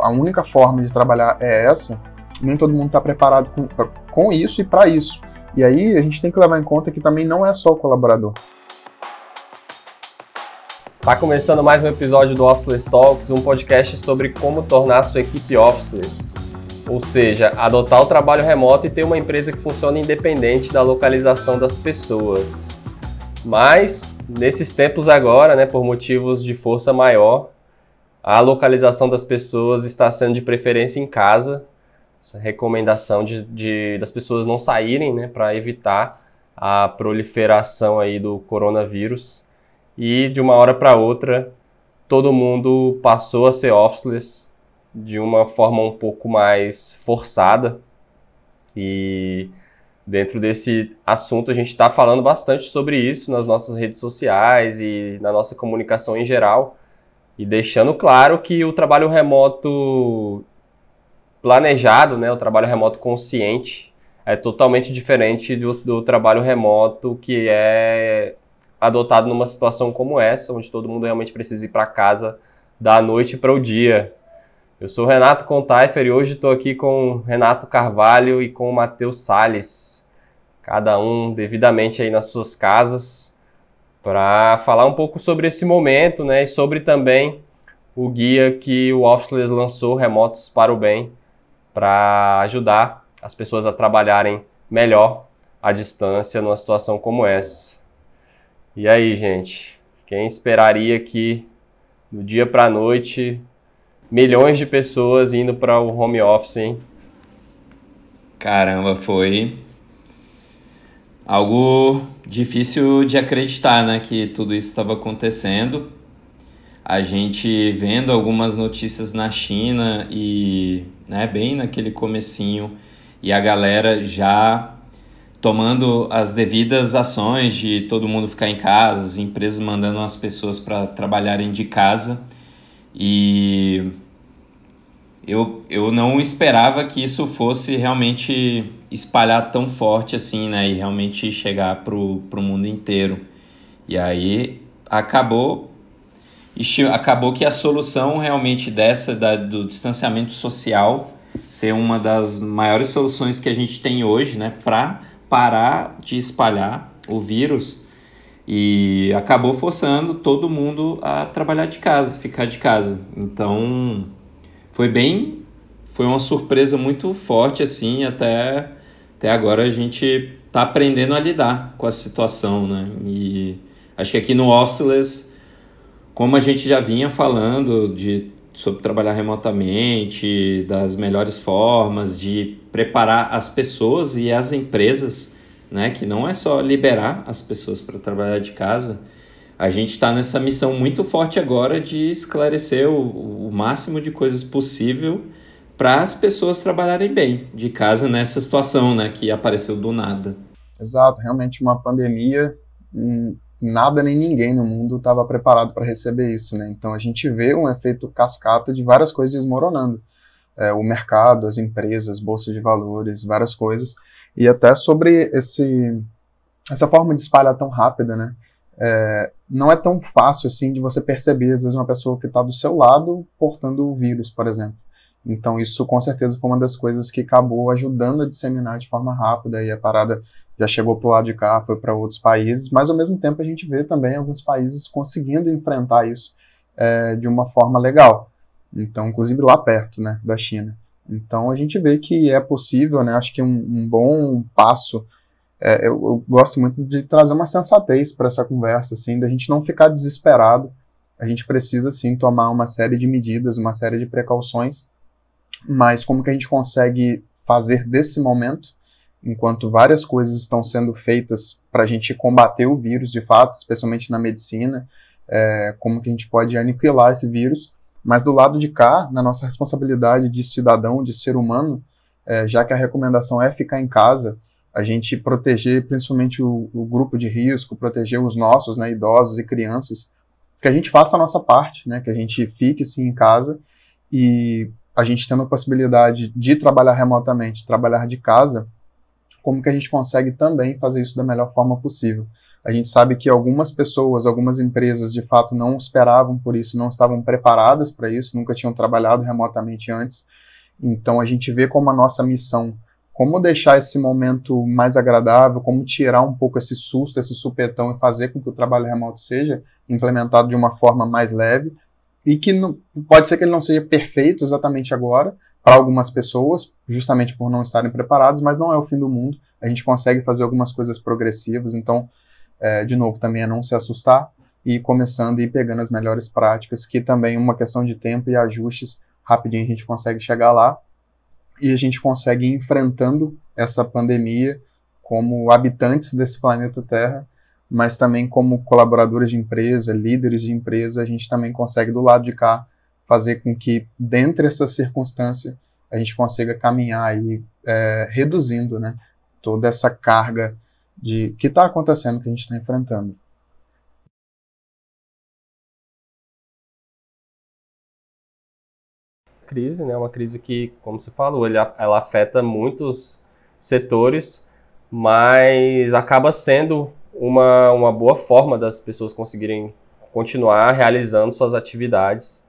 a única forma de trabalhar é essa, nem todo mundo está preparado com, com isso e para isso. E aí a gente tem que levar em conta que também não é só o colaborador. Tá começando mais um episódio do Officeless Talks, um podcast sobre como tornar sua equipe officeless. Ou seja, adotar o trabalho remoto e ter uma empresa que funcione independente da localização das pessoas. Mas, nesses tempos agora, né, por motivos de força maior, a localização das pessoas está sendo de preferência em casa. Essa recomendação de, de das pessoas não saírem, né, para evitar a proliferação aí do coronavírus. E de uma hora para outra, todo mundo passou a ser officeless de uma forma um pouco mais forçada. E dentro desse assunto a gente está falando bastante sobre isso nas nossas redes sociais e na nossa comunicação em geral. E deixando claro que o trabalho remoto planejado, né, o trabalho remoto consciente, é totalmente diferente do, do trabalho remoto que é adotado numa situação como essa, onde todo mundo realmente precisa ir para casa da noite para o dia. Eu sou Renato Contaifer e hoje estou aqui com Renato Carvalho e com o Matheus Sales, cada um devidamente aí nas suas casas, para falar um pouco sobre esse momento, né, e sobre também o guia que o Officeless lançou, Remotos para o Bem, para ajudar as pessoas a trabalharem melhor à distância numa situação como essa. E aí, gente, quem esperaria que do dia para a noite milhões de pessoas indo para o home office, hein? Caramba, foi algo difícil de acreditar, né, que tudo isso estava acontecendo. A gente vendo algumas notícias na China e, né, bem naquele comecinho e a galera já tomando as devidas ações de todo mundo ficar em casa, as empresas mandando as pessoas para trabalharem de casa. E eu, eu não esperava que isso fosse realmente espalhar tão forte assim, né? E realmente chegar pro, pro mundo inteiro. E aí acabou acabou que a solução realmente dessa da, do distanciamento social ser uma das maiores soluções que a gente tem hoje, né, para parar de espalhar o vírus e acabou forçando todo mundo a trabalhar de casa, ficar de casa. Então, foi bem. Foi uma surpresa muito forte, assim, até, até agora a gente tá aprendendo a lidar com a situação, né? E acho que aqui no Officeless, como a gente já vinha falando de, sobre trabalhar remotamente, das melhores formas de preparar as pessoas e as empresas, né? Que não é só liberar as pessoas para trabalhar de casa, a gente está nessa missão muito forte agora de esclarecer o, o máximo de coisas possível para as pessoas trabalharem bem de casa nessa situação, né, que apareceu do nada. Exato, realmente uma pandemia, hum, nada nem ninguém no mundo estava preparado para receber isso, né? Então a gente vê um efeito cascata de várias coisas desmoronando. É, o mercado, as empresas, bolsa de valores, várias coisas. E até sobre esse, essa forma de espalhar tão rápida, né? é, não é tão fácil assim de você perceber, às vezes, uma pessoa que está do seu lado portando o vírus, por exemplo. Então, isso com certeza foi uma das coisas que acabou ajudando a disseminar de forma rápida e a parada já chegou para o lado de cá, foi para outros países, mas ao mesmo tempo a gente vê também alguns países conseguindo enfrentar isso é, de uma forma legal. Então, inclusive lá perto né, da China. Então, a gente vê que é possível, né, acho que um, um bom passo é, eu, eu, gosto muito de trazer uma sensatez para essa conversa, assim, da gente não ficar desesperado. A gente precisa, sim, tomar uma série de medidas, uma série de precauções, mas como que a gente consegue fazer desse momento, enquanto várias coisas estão sendo feitas para a gente combater o vírus, de fato, especialmente na medicina, é, como que a gente pode aniquilar esse vírus, mas do lado de cá, na nossa responsabilidade de cidadão, de ser humano, é, já que a recomendação é ficar em casa, a gente proteger principalmente o, o, grupo de risco, proteger os nossos, né, idosos e crianças, que a gente faça a nossa parte, né, que a gente fique sim em casa e a gente tendo a possibilidade de trabalhar remotamente, trabalhar de casa, como que a gente consegue também fazer isso da melhor forma possível. A gente sabe que algumas pessoas, algumas empresas, de fato, não esperavam por isso, não estavam preparadas para isso, nunca tinham trabalhado remotamente antes. Então, a gente vê como a nossa missão, como deixar esse momento mais agradável, como tirar um pouco esse susto, esse supetão e fazer com que o trabalho remoto seja implementado de uma forma mais leve e que não, pode ser que ele não seja perfeito exatamente agora para algumas pessoas, justamente por não estarem preparados, mas não é o fim do mundo. A gente consegue fazer algumas coisas progressivas, então é, de novo, também é não se assustar e começando e pegando as melhores práticas, que também é uma questão de tempo e ajustes, rapidinho a gente consegue chegar lá e a gente consegue ir enfrentando essa pandemia como habitantes desse planeta Terra, mas também como colaboradores de empresa, líderes de empresa, a gente também consegue do lado de cá fazer com que, dentro dessa circunstância, a gente consiga caminhar aí, é, reduzindo né, toda essa carga de que está acontecendo, que a gente está enfrentando. Crise, né? Uma crise que, como você falou, ela afeta muitos setores, mas acaba sendo uma, uma boa forma das pessoas conseguirem continuar realizando suas atividades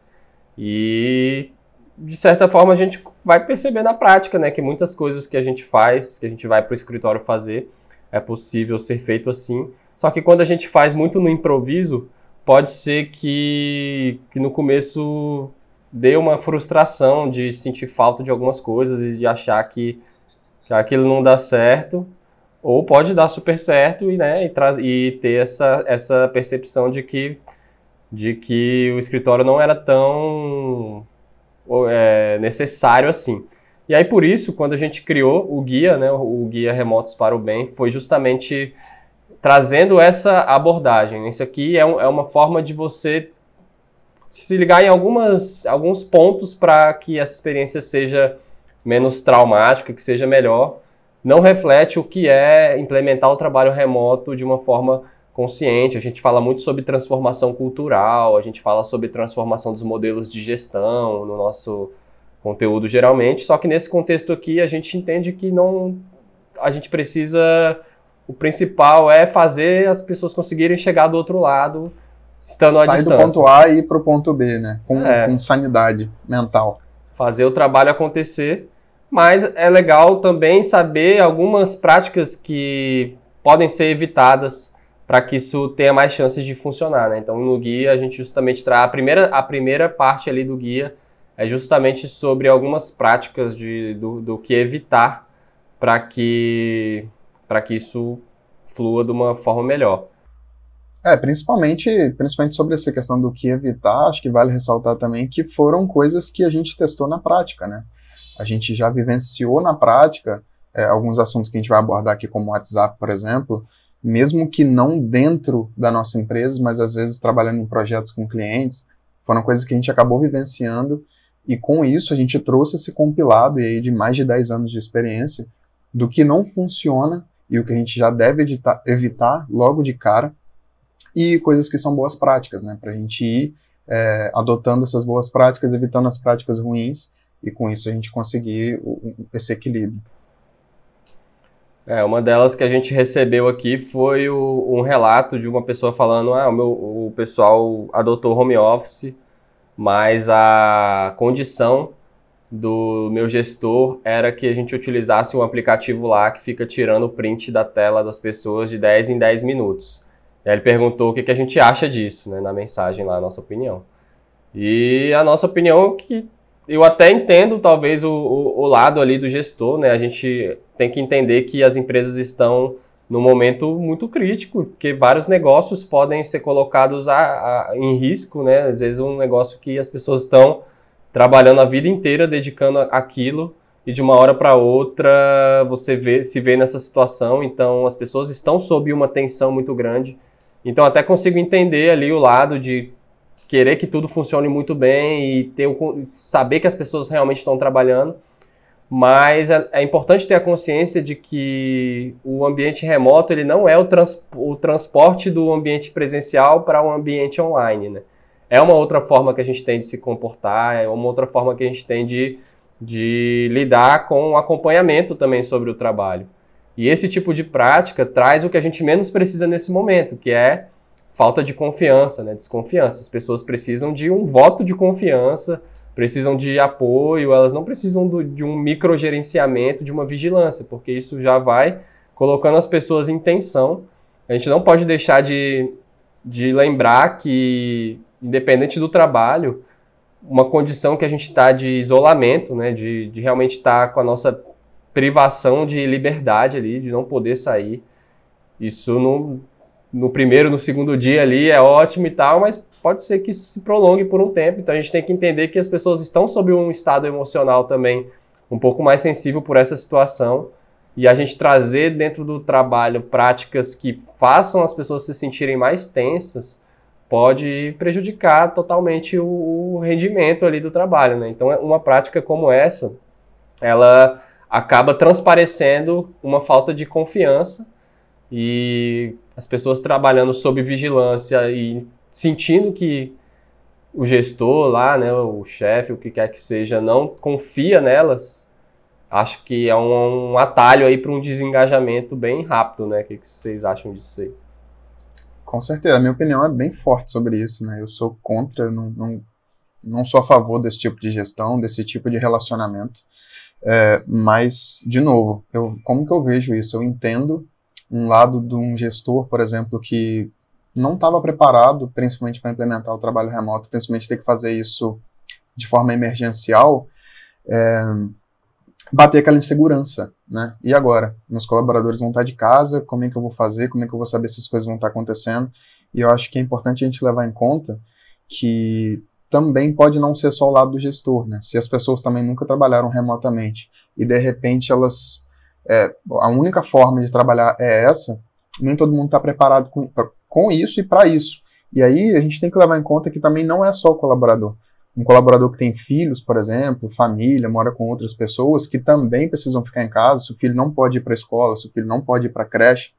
e de certa forma a gente vai perceber na prática, né, que muitas coisas que a gente faz, que a gente vai para o escritório fazer, é possível ser feito assim. Só que quando a gente faz muito no improviso, pode ser que, que no começo dê uma frustração de sentir falta de algumas coisas e de achar que, que aquilo não dá certo. Ou pode dar super certo e, né, e, e ter essa, essa percepção de que, de que o escritório não era tão é, necessário assim. E aí, por isso, quando a gente criou o guia, né, o guia Remotos para o Bem, foi justamente trazendo essa abordagem. Isso aqui é, um, é uma forma de você se ligar em algumas, alguns pontos para que essa experiência seja menos traumática, que seja melhor. Não reflete o que é implementar o trabalho remoto de uma forma consciente. A gente fala muito sobre transformação cultural, a gente fala sobre transformação dos modelos de gestão no nosso conteúdo geralmente, só que nesse contexto aqui a gente entende que não a gente precisa o principal é fazer as pessoas conseguirem chegar do outro lado estando à distância. Sair do ponto A e ir para o ponto B, né? Com, é. com sanidade mental. Fazer o trabalho acontecer, mas é legal também saber algumas práticas que podem ser evitadas para que isso tenha mais chances de funcionar, né? Então no guia a gente justamente traz a primeira, a primeira parte ali do guia é justamente sobre algumas práticas de, do, do que evitar para que, que isso flua de uma forma melhor. É, principalmente, principalmente sobre essa questão do que evitar, acho que vale ressaltar também que foram coisas que a gente testou na prática, né? A gente já vivenciou na prática é, alguns assuntos que a gente vai abordar aqui, como o WhatsApp, por exemplo, mesmo que não dentro da nossa empresa, mas às vezes trabalhando em projetos com clientes, foram coisas que a gente acabou vivenciando e com isso a gente trouxe esse compilado aí de mais de 10 anos de experiência do que não funciona e o que a gente já deve editar, evitar logo de cara e coisas que são boas práticas, né? Para a gente ir é, adotando essas boas práticas, evitando as práticas ruins e com isso a gente conseguir esse equilíbrio. É, uma delas que a gente recebeu aqui foi o, um relato de uma pessoa falando: ah, o, meu, o pessoal adotou home office mas a condição do meu gestor era que a gente utilizasse um aplicativo lá que fica tirando o print da tela das pessoas de 10 em 10 minutos. E aí ele perguntou o que, que a gente acha disso, né, na mensagem lá, a nossa opinião. E a nossa opinião é que eu até entendo talvez o, o, o lado ali do gestor, né, a gente tem que entender que as empresas estão num momento muito crítico, porque vários negócios podem ser colocados a, a, em risco, né? Às vezes um negócio que as pessoas estão trabalhando a vida inteira dedicando aquilo e de uma hora para outra você vê, se vê nessa situação, então as pessoas estão sob uma tensão muito grande. Então até consigo entender ali o lado de querer que tudo funcione muito bem e ter o, saber que as pessoas realmente estão trabalhando mas é, é, importante ter a consciência de que o ambiente remoto ele não é o, trans, o transporte do ambiente presencial para o um ambiente online. Né? É uma outra forma que a gente tem de se comportar, é uma outra forma que a gente tem de, de lidar com o acompanhamento também sobre o trabalho. E esse tipo de prática traz o que a gente menos precisa nesse momento, que é falta de confiança, né? desconfiança. As pessoas precisam de um voto de confiança, precisam de apoio, elas não precisam do, de um microgerenciamento, de uma vigilância, porque isso já vai colocando as pessoas em tensão. A gente não pode deixar de, de lembrar que, independente do trabalho, uma condição que a gente está de isolamento, né, de, de realmente estar tá com a nossa privação de liberdade ali, de não poder sair. Isso no, no primeiro, no segundo dia ali é ótimo e tal, mas pode ser que isso se prolongue por um tempo. Então a gente tem que entender que as pessoas estão sob um estado emocional também um pouco mais sensível por essa situação e a gente trazer dentro do trabalho práticas que façam as pessoas se sentirem mais tensas pode prejudicar totalmente o, o rendimento ali do trabalho, né? Então, uma prática como essa, ela acaba transparecendo uma falta de confiança e as pessoas trabalhando sob vigilância e sentindo que o gestor lá, né, o chefe, o que quer que seja, não confia nelas, acho que é um, um atalho aí para um desengajamento bem rápido, né? O que, que vocês acham disso aí? Com certeza, a minha opinião é bem forte sobre isso, né? Eu sou contra, não, não, não sou a favor desse tipo de gestão, desse tipo de relacionamento. É, mas, de novo, eu, como que eu vejo isso? Eu entendo um lado de um gestor, por exemplo, que não estava preparado, principalmente para implementar o trabalho remoto, principalmente ter que fazer isso de forma emergencial, é, bater aquela insegurança, né? E agora? Meus colaboradores vão estar de casa, como é que eu vou fazer? Como é que eu vou saber se as coisas vão estar acontecendo? E eu acho que é importante a gente levar em conta que também pode não ser só o lado do gestor, né? Se as pessoas também nunca trabalharam remotamente e de repente elas é, a única forma de trabalhar é essa, nem todo mundo está preparado com, com isso e para isso. E aí a gente tem que levar em conta que também não é só o colaborador um colaborador que tem filhos, por exemplo, família, mora com outras pessoas que também precisam ficar em casa, se o filho não pode ir para a escola, se o filho não pode ir para a creche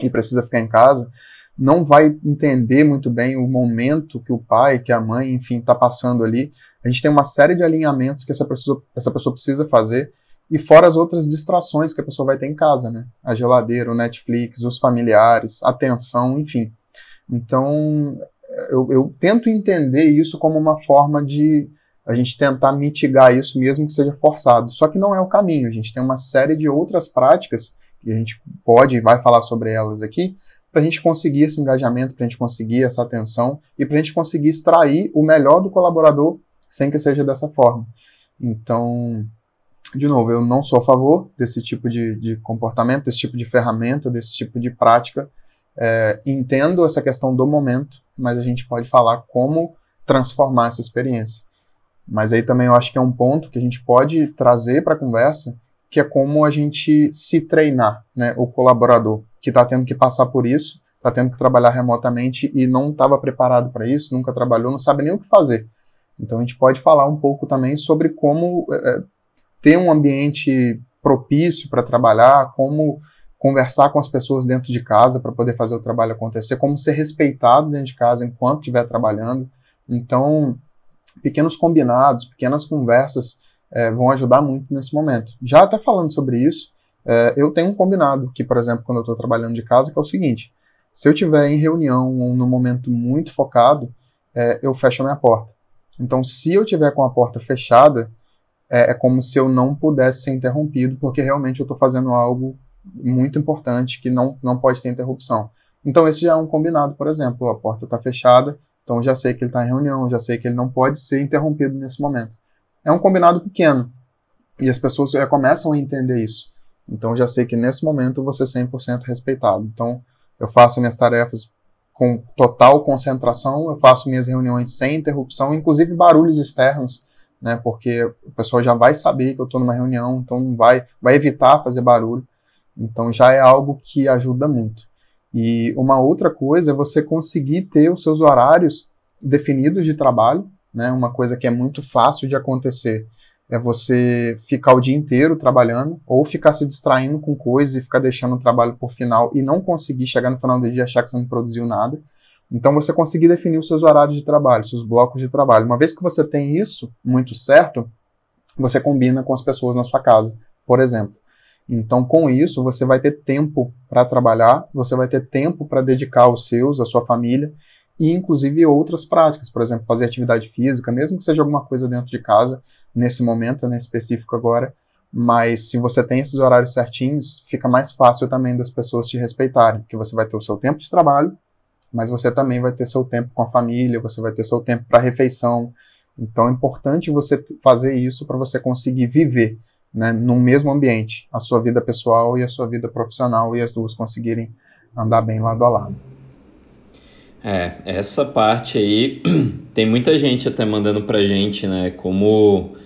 e precisa ficar em casa, não vai entender muito bem o momento que o pai, que a mãe, enfim, está passando ali. A gente tem uma série de alinhamentos que essa pessoa, essa pessoa precisa fazer e fora as outras distrações que a pessoa vai ter em casa, né? A geladeira, o Netflix, os familiares, atenção, enfim. Então, eu, eu tento entender isso como uma forma de a gente tentar mitigar isso mesmo que seja forçado. Só que não é o caminho. A gente tem uma série de outras práticas e a gente pode e vai falar sobre elas aqui para a gente conseguir esse engajamento, para a gente conseguir essa atenção e para a gente conseguir extrair o melhor do colaborador sem que seja dessa forma. Então, de novo, eu não sou a favor desse tipo de, de comportamento, desse tipo de ferramenta, desse tipo de prática. É, entendo essa questão do momento, mas a gente pode falar como transformar essa experiência. Mas aí também eu acho que é um ponto que a gente pode trazer para a conversa, que é como a gente se treinar, né? O colaborador que está tendo que passar por isso, está tendo que trabalhar remotamente e não estava preparado para isso, nunca trabalhou, não sabe nem o que fazer. Então a gente pode falar um pouco também sobre como é, ter um ambiente propício para trabalhar, como conversar com as pessoas dentro de casa para poder fazer o trabalho acontecer, como ser respeitado dentro de casa enquanto estiver trabalhando. Então, pequenos combinados, pequenas conversas é, vão ajudar muito nesse momento. Já até falando sobre isso, é, eu tenho um combinado que, por exemplo, quando eu estou trabalhando de casa, que é o seguinte: se eu estiver em reunião ou num momento muito focado, é, eu fecho a minha porta. Então, se eu tiver com a porta fechada, é, é como se eu não pudesse ser interrompido, porque realmente eu estou fazendo algo muito importante que não, não pode ter interrupção. Então, esse já é um combinado, por exemplo, a porta está fechada, então já sei que ele está em reunião, já sei que ele não pode ser interrompido nesse momento. É um combinado pequeno, e as pessoas já começam a entender isso. Então, já sei que nesse momento você é 100% respeitado. Então, eu faço minhas tarefas com total concentração, eu faço minhas reuniões sem interrupção, inclusive barulhos externos, né, porque o pessoal já vai saber que eu estou numa reunião, então vai, vai evitar fazer barulho. Então já é algo que ajuda muito. E uma outra coisa é você conseguir ter os seus horários definidos de trabalho, né? Uma coisa que é muito fácil de acontecer é você ficar o dia inteiro trabalhando ou ficar se distraindo com coisas e ficar deixando o trabalho por final e não conseguir chegar no final do dia e achar que você não produziu nada. Então você conseguir definir os seus horários de trabalho, seus blocos de trabalho. Uma vez que você tem isso muito certo, você combina com as pessoas na sua casa, por exemplo. Então, com isso, você vai ter tempo para trabalhar, você vai ter tempo para dedicar aos seus, à sua família, e inclusive outras práticas, por exemplo, fazer atividade física, mesmo que seja alguma coisa dentro de casa, nesse momento, né, específico agora, mas se você tem esses horários certinhos, fica mais fácil também das pessoas te respeitarem, porque você vai ter o seu tempo de trabalho, mas você também vai ter seu tempo com a família, você vai ter seu tempo para refeição. Então é importante você fazer isso para você conseguir viver né, no mesmo ambiente, a sua vida pessoal e a sua vida profissional, e as duas conseguirem andar bem lado a lado. É, essa parte aí tem muita gente até mandando pra gente, né? Como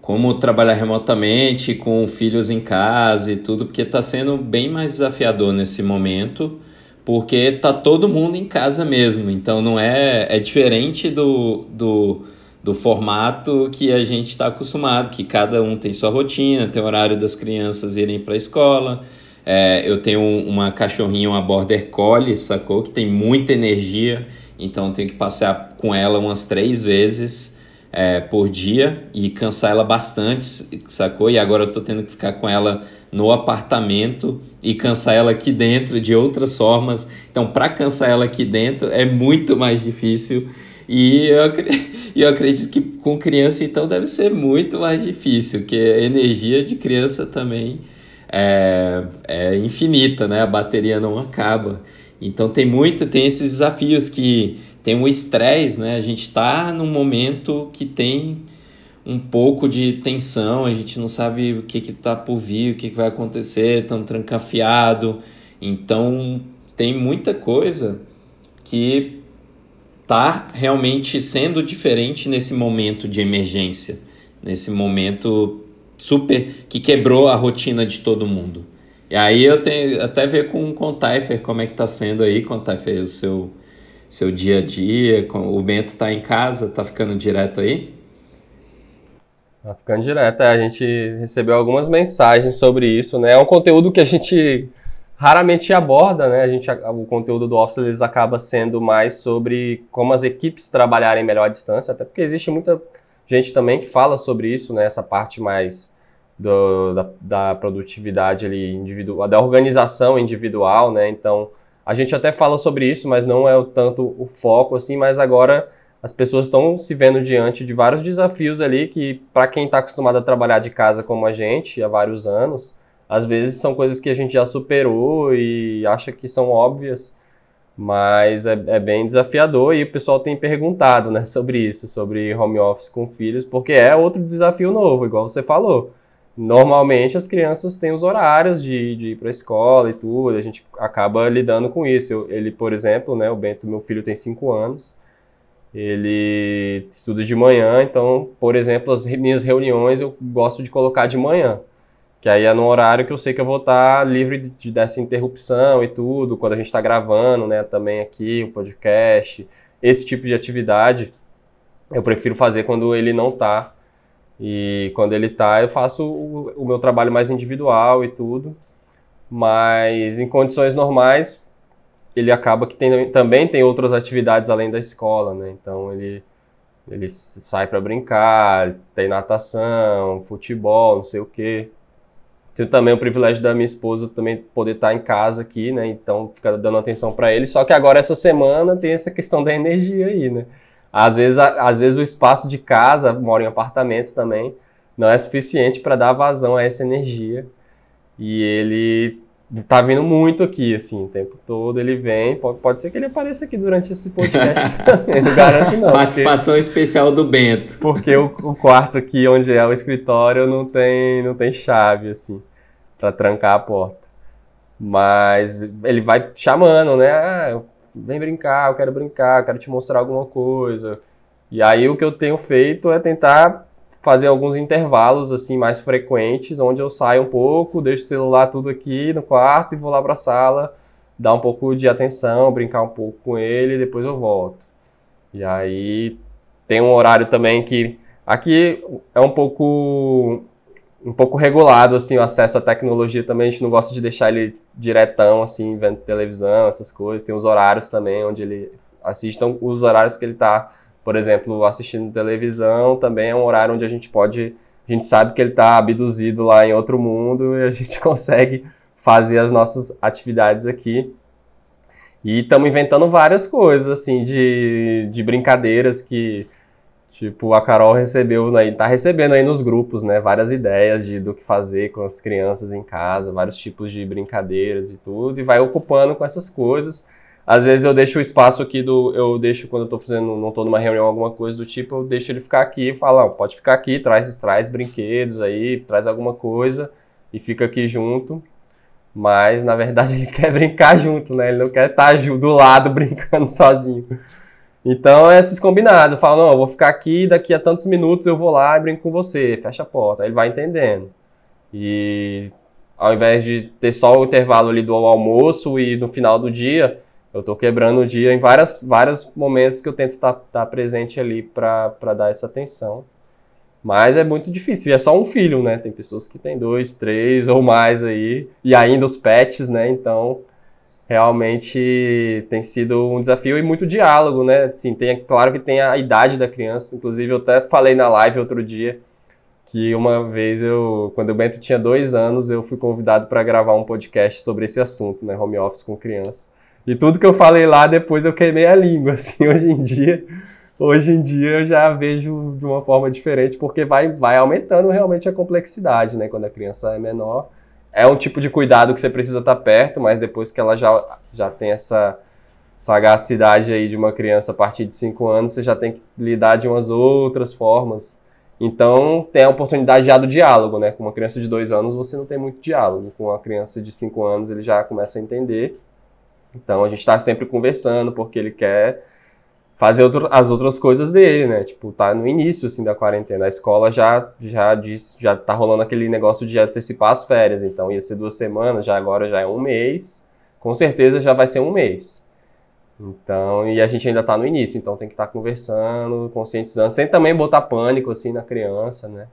como trabalhar remotamente com filhos em casa e tudo, porque está sendo bem mais desafiador nesse momento, porque tá todo mundo em casa mesmo. Então não é é diferente do, do, do formato que a gente está acostumado, que cada um tem sua rotina, tem o horário das crianças irem para a escola, é, eu tenho uma cachorrinha, uma border collie, sacou? Que tem muita energia, então eu tenho que passear com ela umas três vezes é, por dia e cansar ela bastante, sacou? E agora eu tô tendo que ficar com ela no apartamento e cansar ela aqui dentro de outras formas. Então, para cansar ela aqui dentro é muito mais difícil. E eu, eu acredito que com criança, então, deve ser muito mais difícil, porque a energia de criança também é, é infinita, né? A bateria não acaba. Então tem muito, tem esses desafios que tem o estresse, né? A gente está num momento que tem um pouco de tensão, a gente não sabe o que que tá por vir, o que, que vai acontecer, tão trancafiado. Então tem muita coisa que tá realmente sendo diferente nesse momento de emergência, nesse momento super que quebrou a rotina de todo mundo. E aí eu tenho até ver com, o Taifer como é que tá sendo aí, com o seu, seu dia a dia, o Bento tá em casa, tá ficando direto aí? Tá ficando direto, é, a gente recebeu algumas mensagens sobre isso, né? É um conteúdo que a gente raramente aborda, né? A gente, o conteúdo do Office eles acaba sendo mais sobre como as equipes trabalharem melhor à distância, até porque existe muita gente também que fala sobre isso, né? Essa parte mais do, da, da, produtividade ali individual, da organização individual, né? Então, a gente até fala sobre isso, mas não é o, tanto o foco assim, mas agora as pessoas estão se vendo diante de vários desafios ali que para quem está acostumado a trabalhar de casa como a gente há vários anos, às vezes são coisas que a gente já superou e acha que são óbvias, mas é, é, bem desafiador e o pessoal tem perguntado né, sobre isso, sobre home office com filhos, porque é outro desafio novo, igual você falou. Normalmente as crianças têm os horários de, de ir para a escola e tudo, a gente acaba lidando com isso. Eu, ele, por exemplo, né, o Bento, meu filho, tem 5 anos, ele estuda de manhã, então, por exemplo, as minhas reuniões eu gosto de colocar de manhã. Que aí é no horário que eu sei que eu vou estar livre de, dessa interrupção e tudo, quando a gente está gravando, né, também aqui, o podcast, esse tipo de atividade, eu prefiro fazer quando ele não está. E quando ele está, eu faço o, o meu trabalho mais individual e tudo. Mas em condições normais, ele acaba que tem, também tem outras atividades além da escola, né? Então ele ele sai para brincar, tem natação, futebol, não sei o quê. Tenho também o privilégio da minha esposa também poder estar em casa aqui, né? Então fica dando atenção para ele. Só que agora essa semana tem essa questão da energia aí, né? Às vezes, às vezes o espaço de casa, moro em apartamento também, não é suficiente para dar vazão a essa energia. E ele tá vindo muito aqui, assim, o tempo todo ele vem. Pode, pode ser que ele apareça aqui durante esse podcast também, não garanto não. Participação porque, especial do Bento. Porque o, o, quarto aqui, onde é o escritório, não tem, não tem chave, assim, para trancar a porta. Mas ele vai chamando, né? Ah, vem brincar, eu quero brincar, eu quero te mostrar alguma coisa. E aí o que eu tenho feito é tentar fazer alguns intervalos assim mais frequentes, onde eu saio um pouco, deixo o celular tudo aqui no quarto e vou lá para a sala, dar um pouco de atenção, brincar um pouco com ele e depois eu volto. E aí tem um horário também que aqui é um pouco um pouco regulado assim o acesso à tecnologia também, a gente não gosta de deixar ele diretão assim, vendo televisão, essas coisas. Tem os horários também onde ele assiste, então os horários que ele está por exemplo, assistindo televisão também é um horário onde a gente pode a gente sabe que ele está abduzido lá em outro mundo e a gente consegue fazer as nossas atividades aqui. E estamos inventando várias coisas, assim, de, de brincadeiras que, tipo, a Carol recebeu, aí, tá recebendo aí nos grupos, né, várias ideias de, do que fazer com as crianças em casa, vários tipos de brincadeiras e tudo, e vai ocupando com essas coisas. Às vezes eu deixo o espaço aqui do. Eu deixo quando eu tô fazendo, não tô numa reunião, alguma coisa do tipo, eu deixo ele ficar aqui e falo, pode ficar aqui, traz, traz brinquedos aí, traz alguma coisa e fica aqui junto. Mas na verdade ele quer brincar junto, né? Ele não quer estar tá do lado brincando sozinho. Então, é esses combinados. Eu falo, não, eu vou ficar aqui, daqui a tantos minutos eu vou lá e brinco com você, fecha a porta. Aí ele vai entendendo. E ao invés de ter só o intervalo ali do almoço e no final do dia, eu estou quebrando o dia em várias, vários momentos que eu tento estar tá, tá presente ali para dar essa atenção. Mas é muito difícil, e é só um filho, né? Tem pessoas que têm dois, três ou mais aí, e ainda os pets, né? Então, realmente tem sido um desafio e muito diálogo, né? Assim, tem, claro que tem a idade da criança, inclusive eu até falei na live outro dia que uma vez eu, quando o Bento tinha dois anos, eu fui convidado para gravar um podcast sobre esse assunto, né? Home office com criança. E tudo que eu falei lá, depois eu queimei a língua, assim, hoje em dia. Hoje em dia eu já vejo de uma forma diferente, porque vai, vai aumentando realmente a complexidade, né? Quando a criança é menor. É um tipo de cuidado que você precisa estar perto, mas depois que ela já, já tem essa sagacidade aí de uma criança a partir de 5 anos, você já tem que lidar de umas outras formas. Então, tem a oportunidade já do diálogo, né? Com uma criança de 2 anos, você não tem muito diálogo. Com uma criança de 5 anos, ele já começa a entender então a gente está sempre conversando porque ele quer fazer outro, as outras coisas dele, né? Tipo, tá no início assim da quarentena. A escola já já diz, já tá rolando aquele negócio de antecipar as férias, então ia ser duas semanas, já agora já é um mês. Com certeza já vai ser um mês. Então, e a gente ainda tá no início, então tem que estar tá conversando, conscientizando, sem também botar pânico assim na criança, né?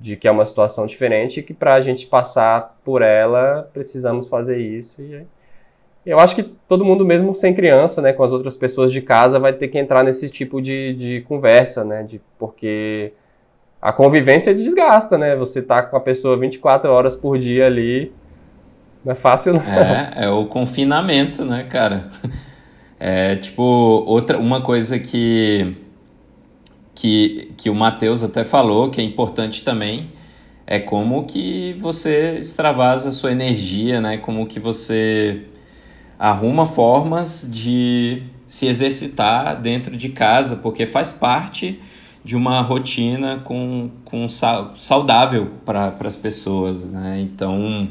De que é uma situação diferente e que para a gente passar por ela precisamos fazer isso e eu acho que todo mundo, mesmo sem criança, né, com as outras pessoas de casa, vai ter que entrar nesse tipo de, de conversa, né, de, porque a convivência desgasta, né, você tá com a pessoa 24 horas por dia ali, não é fácil não. É, é o confinamento, né, cara. É, tipo, outra, uma coisa que, que, que o Matheus até falou, que é importante também, é como que você extravasa a sua energia, né, como que você arruma formas de se exercitar dentro de casa, porque faz parte de uma rotina com, com saudável para as pessoas, né? Então,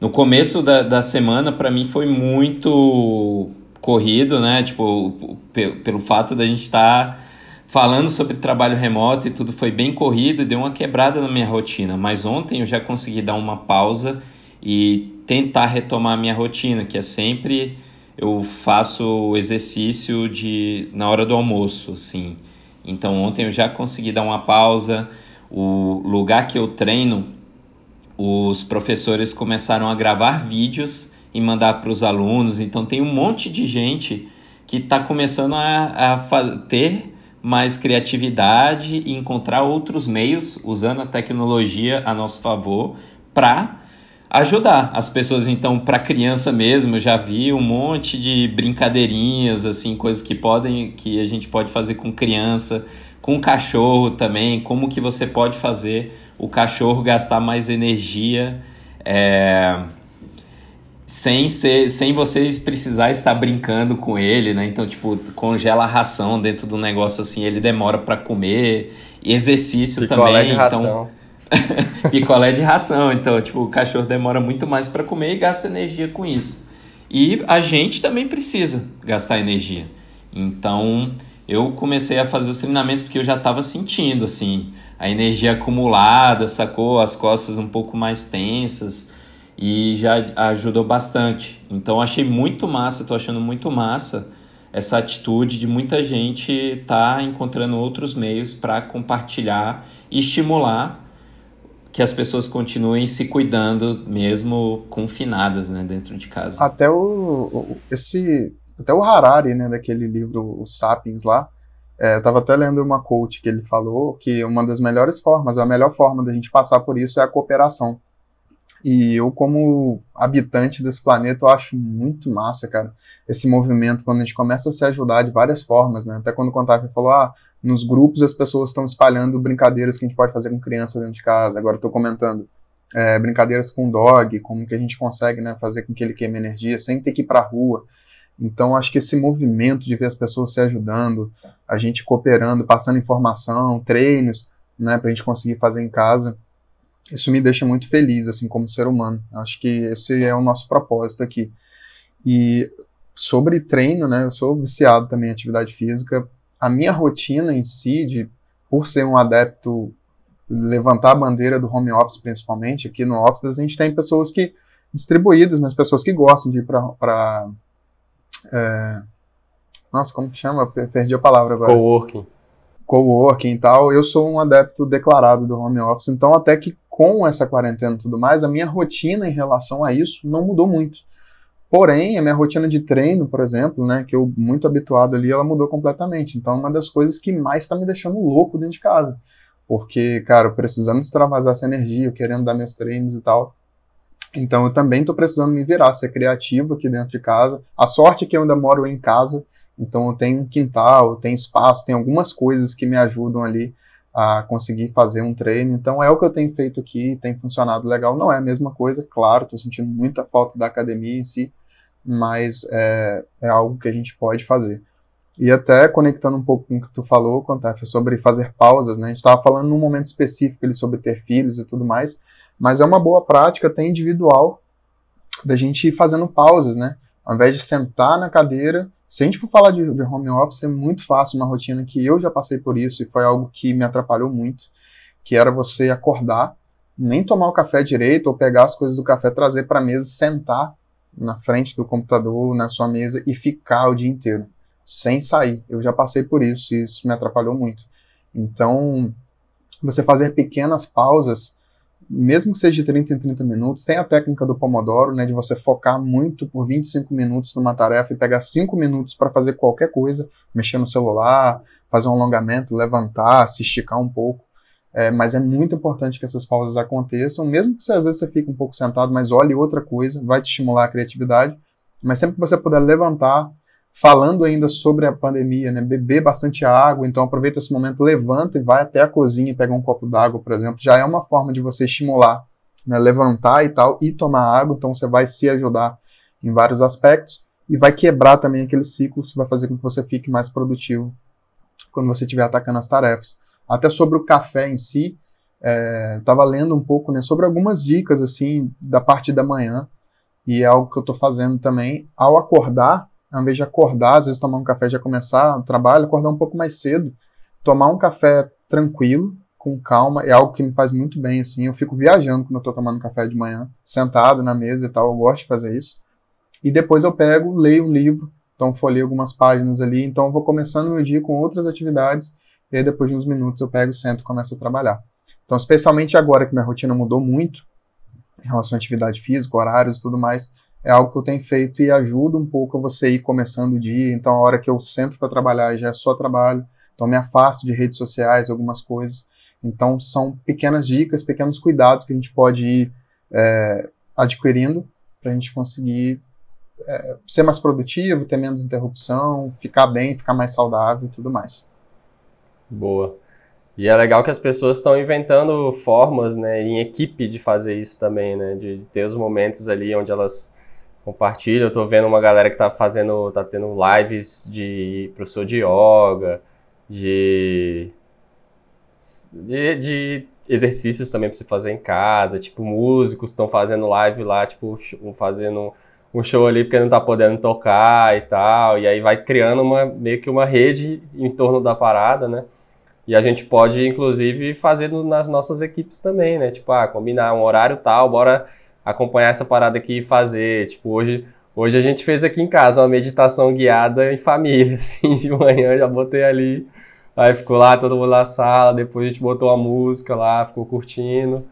no começo da, da semana, para mim foi muito corrido, né? Tipo, pelo fato da gente estar tá falando sobre trabalho remoto e tudo foi bem corrido, deu uma quebrada na minha rotina. Mas ontem eu já consegui dar uma pausa e tentar retomar a minha rotina, que é sempre eu faço exercício de na hora do almoço, assim. Então ontem eu já consegui dar uma pausa. O lugar que eu treino, os professores começaram a gravar vídeos e mandar para os alunos. Então tem um monte de gente que está começando a, a ter mais criatividade e encontrar outros meios usando a tecnologia a nosso favor para ajudar as pessoas então para criança mesmo. Eu já vi um monte de brincadeirinhas assim coisas que podem que a gente pode fazer com criança com cachorro também. Como que você pode fazer o cachorro gastar mais energia é, sem ser sem vocês precisar estar brincando com ele né? Então tipo congela a ração dentro do negócio assim ele demora para comer. Exercício também então picolé de ração. Então, tipo, o cachorro demora muito mais para comer e gasta energia com isso. E a gente também precisa gastar energia. Então, eu comecei a fazer os treinamentos porque eu já estava sentindo, assim, a energia acumulada, sacou? As costas um pouco mais tensas e já ajudou bastante. Então, achei muito massa, tô achando muito massa essa atitude de muita gente tá encontrando outros meios para compartilhar e estimular que as pessoas continuem se cuidando mesmo confinadas, né, dentro de casa. Até o esse até o Harari, né, daquele livro o Sapiens lá, É, eu estava até lendo uma coach que ele falou que uma das melhores formas, a melhor forma da gente passar por isso é a cooperação. E eu, como habitante desse planeta, eu acho muito massa, cara, esse movimento, quando a gente começa a se ajudar de várias formas, né? Até quando o Contato falou, ah, nos grupos as pessoas estão espalhando brincadeiras que a gente pode fazer com criança dentro de casa. Agora tô comentando é, brincadeiras com dog, como que a gente consegue né, fazer com que ele queime energia sem ter que ir para a rua. Então, acho que esse movimento de ver as pessoas se ajudando, a gente cooperando, passando informação, treinos, né, para a gente conseguir fazer em casa, isso me deixa muito feliz, assim, como ser humano. Acho que esse é o nosso propósito aqui. E sobre treino, né, eu sou viciado também em atividade física. A minha rotina em si, de, por ser um adepto levantar a bandeira do home office, principalmente, aqui no office, a gente tem pessoas que, distribuídas, mas pessoas que gostam de ir para. É, nossa, como que chama? Perdi a palavra agora. Coworking. Coworking e tal. Eu sou um adepto declarado do home office, então até que com essa quarentena e tudo mais, a minha rotina em relação a isso não mudou muito. Porém, a minha rotina de treino, por exemplo, né, que eu muito habituado ali, ela mudou completamente. Então, é uma das coisas que mais está me deixando louco dentro de casa porque, cara, precisando extravasar essa energia, querendo dar meus treinos e tal. Então eu também estou precisando me virar, ser criativo aqui dentro de casa. A sorte é que eu ainda moro em casa, então eu tenho um quintal, eu tenho espaço, tem algumas coisas que me ajudam ali a conseguir fazer um treino. Então é o que eu tenho feito aqui, tem funcionado legal. Não é a mesma coisa, claro, estou sentindo muita falta da academia em si, mas é, é algo que a gente pode fazer. E até conectando um pouco com o que tu falou, Contaf, sobre fazer pausas, né? A gente estava falando num momento específico ali sobre ter filhos e tudo mais, mas é uma boa prática até individual da gente ir fazendo pausas, né? Ao invés de sentar na cadeira, se a gente for falar de, de home office, é muito fácil, uma rotina que eu já passei por isso e foi algo que me atrapalhou muito, que era você acordar, nem tomar o café direito ou pegar as coisas do café, trazer para a mesa, sentar na frente do computador, na sua mesa e ficar o dia inteiro sem sair. Eu já passei por isso e isso me atrapalhou muito. Então, você fazer pequenas pausas, mesmo que seja de 30 em 30 minutos, tem a técnica do Pomodoro, né, de você focar muito por 25 minutos numa tarefa e pegar 5 minutos para fazer qualquer coisa, mexer no celular, fazer um alongamento, levantar, se esticar um pouco. É, mas é muito importante que essas pausas aconteçam, mesmo que você, às vezes você fique um pouco sentado, mas olhe outra coisa, vai te estimular a criatividade. Mas sempre que você puder levantar, falando ainda sobre a pandemia, né? Beber bastante água, então aproveita esse momento, levanta e vai até a cozinha e pega um copo d'água, por exemplo. Já é uma forma de você estimular, né? levantar e tal, e tomar água, então você vai se ajudar em vários aspectos e vai quebrar também aquele ciclo, isso vai fazer com que você fique mais produtivo quando você estiver atacando as tarefas. Até sobre o café em si, estava é, lendo um pouco né, sobre algumas dicas assim da parte da manhã, e é algo que eu estou fazendo também. Ao acordar, ao invés de acordar, às vezes tomar um café já começar o trabalho, acordar um pouco mais cedo, tomar um café tranquilo, com calma, é algo que me faz muito bem, assim, eu fico viajando quando eu tô tomando café de manhã, sentado na mesa e tal, eu gosto de fazer isso. E depois eu pego, leio um livro, então folhei algumas páginas ali, então eu vou começando meu dia com outras atividades, e aí depois de uns minutos eu pego, sento e começo a trabalhar. Então, especialmente agora que minha rotina mudou muito, em relação à atividade física, horários e tudo mais, é algo que eu tenho feito e ajuda um pouco a você ir começando o dia. Então, a hora que eu sento para trabalhar já é só trabalho. Então, me afasto de redes sociais, algumas coisas. Então, são pequenas dicas, pequenos cuidados que a gente pode ir é, adquirindo para a gente conseguir é, ser mais produtivo, ter menos interrupção, ficar bem, ficar mais saudável e tudo mais. Boa. E é legal que as pessoas estão inventando formas, né, em equipe de fazer isso também, né, de ter os momentos ali onde elas compartilha. Eu tô vendo uma galera que tá fazendo, tá tendo lives de professor de yoga, de, de, de exercícios também para você fazer em casa. Tipo, músicos estão fazendo live lá, tipo, fazendo um show ali porque não tá podendo tocar e tal. E aí vai criando uma, meio que uma rede em torno da parada, né? E a gente pode, inclusive, fazer nas nossas equipes também, né? Tipo, ah, combinar um horário tal, bora acompanhar essa parada aqui e fazer. Tipo, hoje, hoje a gente fez aqui em casa uma meditação guiada em família, assim, de manhã já botei ali. Aí ficou lá todo mundo na sala, depois a gente botou a música lá, ficou curtindo.